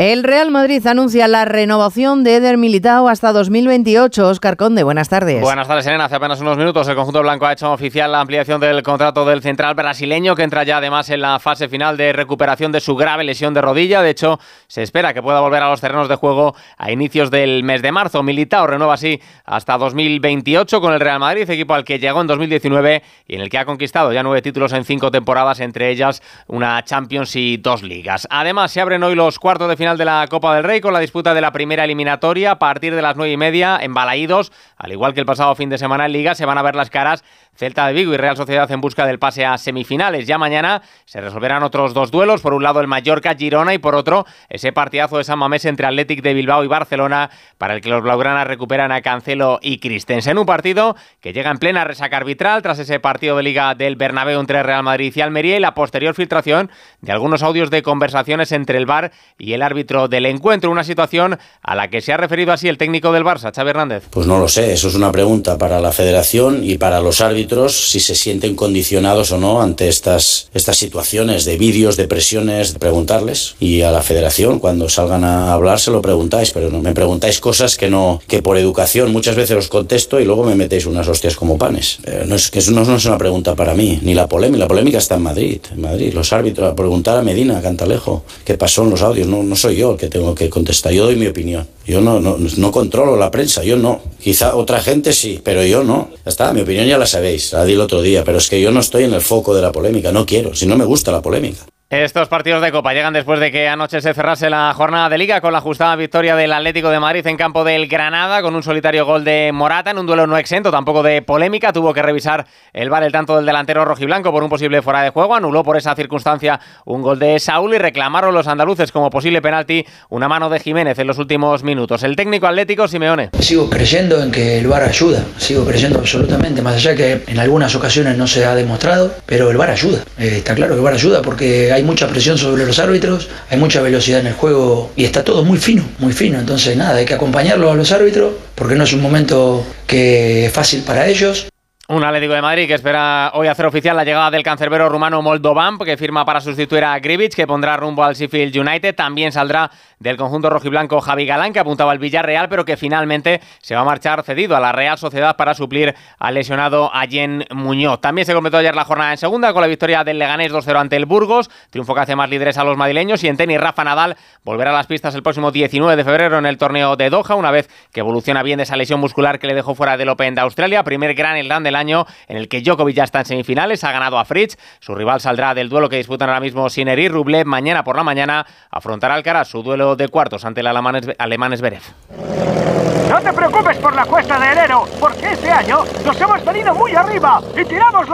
El Real Madrid anuncia la renovación de Eder Militao hasta 2028. Oscar Conde, buenas tardes. Buenas tardes, Elena. Hace apenas unos minutos el conjunto blanco ha hecho oficial la ampliación del contrato del central brasileño, que entra ya además en la fase final de recuperación de su grave lesión de rodilla. De hecho, se espera que pueda volver a los terrenos de juego a inicios del mes de marzo. Militao renueva así hasta 2028 con el Real Madrid, equipo al que llegó en 2019 y en el que ha conquistado ya nueve títulos en cinco temporadas, entre ellas una Champions y dos ligas. Además, se abren hoy los cuartos de final de la Copa del Rey con la disputa de la primera eliminatoria a partir de las nueve y media en Balaídos. Al igual que el pasado fin de semana en Liga, se van a ver las caras Celta de Vigo y Real Sociedad en busca del pase a semifinales. Ya mañana se resolverán otros dos duelos. Por un lado el Mallorca-Girona y por otro ese partidazo de San Mamés entre Athletic de Bilbao y Barcelona para el que los blaugranas recuperan a Cancelo y Christensen. Un partido que llega en plena resaca arbitral tras ese partido de Liga del Bernabéu entre Real Madrid y Almería y la posterior filtración de algunos audios de conversaciones entre el VAR y el árbitro del encuentro. Una situación a la que se ha referido así el técnico del Barça, Xavi Hernández. Pues no lo sé, eso es una pregunta para la federación y para los árbitros si se sienten condicionados o no ante estas, estas situaciones de vídeos, de presiones, de preguntarles. Y a la federación, cuando salgan a hablar, se lo preguntáis, pero no me preguntáis cosas que no, que por educación muchas veces os contesto y luego me metéis unas hostias como panes. no es que eso no, es una pregunta para mí, ni la polémica. La polémica está en Madrid, en Madrid. Los árbitros, a preguntar a Medina, a Cantalejo, qué pasó en los audios. No, no soy yo el que tengo que contestar, yo doy mi opinión. Yo no, no, no controlo la prensa, yo no. Quizá otra gente sí, pero yo no. Ya está, mi opinión ya la sabéis, la di el otro día, pero es que yo no estoy en el foco de la polémica, no quiero, si no me gusta la polémica. Estos partidos de Copa llegan después de que anoche se cerrase la jornada de Liga con la ajustada victoria del Atlético de Madrid en campo del Granada con un solitario gol de Morata en un duelo no exento, tampoco de polémica. Tuvo que revisar el bar el tanto del delantero rojiblanco por un posible fuera de juego. Anuló por esa circunstancia un gol de Saúl y reclamaron los andaluces como posible penalti una mano de Jiménez en los últimos minutos. El técnico atlético Simeone. Sigo creyendo en que el bar ayuda, sigo creyendo absolutamente, más allá que en algunas ocasiones no se ha demostrado, pero el bar ayuda. Eh, está claro que el bar ayuda porque hay hay mucha presión sobre los árbitros, hay mucha velocidad en el juego y está todo muy fino, muy fino. Entonces, nada, hay que acompañarlo a los árbitros porque no es un momento que es fácil para ellos. Un Atlético de Madrid que espera hoy hacer oficial la llegada del cancerbero rumano Moldovan, que firma para sustituir a Grivic, que pondrá rumbo al Sheffield United. También saldrá del conjunto rojiblanco Javi Galán, que apuntaba al Villarreal, pero que finalmente se va a marchar cedido a la Real Sociedad para suplir al lesionado Allen Muñoz. También se completó ayer la jornada en segunda con la victoria del Leganés 2-0 ante el Burgos, triunfo que hace más líderes a los madrileños. Y en tenis, Rafa Nadal volverá a las pistas el próximo 19 de febrero en el torneo de Doha, una vez que evoluciona bien de esa lesión muscular que le dejó fuera del Open de Australia. Primer gran Slam del en el que Djokovic ya está en semifinales, ha ganado a Fritz, su rival saldrá del duelo que disputan ahora mismo Sinner y Rublev, mañana por la mañana afrontará Alcaraz su duelo de cuartos ante el alemán Zverev. No te preocupes por la cuesta de enero, porque este año nos hemos venido muy arriba y tiramos